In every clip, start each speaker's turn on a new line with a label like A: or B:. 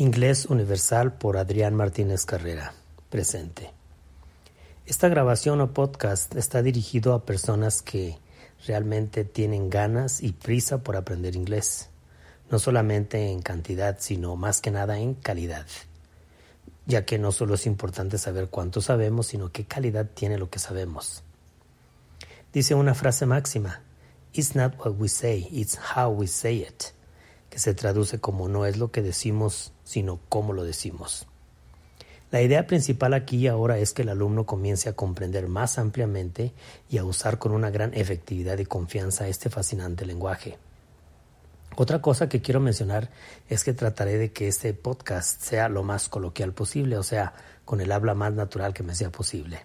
A: Inglés Universal por Adrián Martínez Carrera. Presente. Esta grabación o podcast está dirigido a personas que realmente tienen ganas y prisa por aprender inglés, no solamente en cantidad, sino más que nada en calidad, ya que no solo es importante saber cuánto sabemos, sino qué calidad tiene lo que sabemos. Dice una frase máxima, It's not what we say, it's how we say it que se traduce como no es lo que decimos, sino cómo lo decimos. La idea principal aquí y ahora es que el alumno comience a comprender más ampliamente y a usar con una gran efectividad y confianza este fascinante lenguaje. Otra cosa que quiero mencionar es que trataré de que este podcast sea lo más coloquial posible, o sea, con el habla más natural que me sea posible.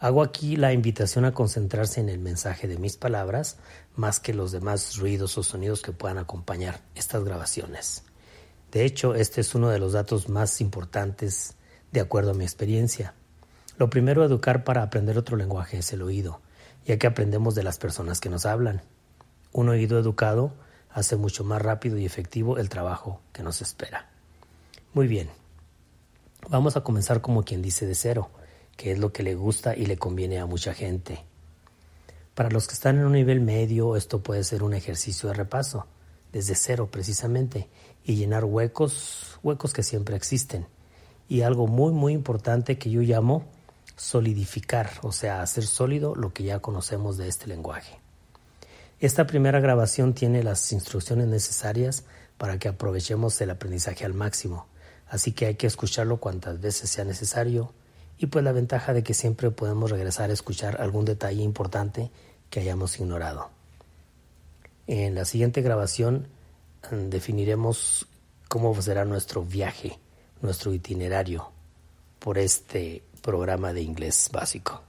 A: Hago aquí la invitación a concentrarse en el mensaje de mis palabras más que los demás ruidos o sonidos que puedan acompañar estas grabaciones. De hecho, este es uno de los datos más importantes de acuerdo a mi experiencia. Lo primero a educar para aprender otro lenguaje es el oído, ya que aprendemos de las personas que nos hablan. Un oído educado hace mucho más rápido y efectivo el trabajo que nos espera. Muy bien, vamos a comenzar como quien dice de cero que es lo que le gusta y le conviene a mucha gente. Para los que están en un nivel medio, esto puede ser un ejercicio de repaso, desde cero precisamente, y llenar huecos, huecos que siempre existen. Y algo muy, muy importante que yo llamo solidificar, o sea, hacer sólido lo que ya conocemos de este lenguaje. Esta primera grabación tiene las instrucciones necesarias para que aprovechemos el aprendizaje al máximo, así que hay que escucharlo cuantas veces sea necesario y pues la ventaja de que siempre podemos regresar a escuchar algún detalle importante que hayamos ignorado. En la siguiente grabación mm, definiremos cómo será nuestro viaje, nuestro itinerario por este programa de inglés básico.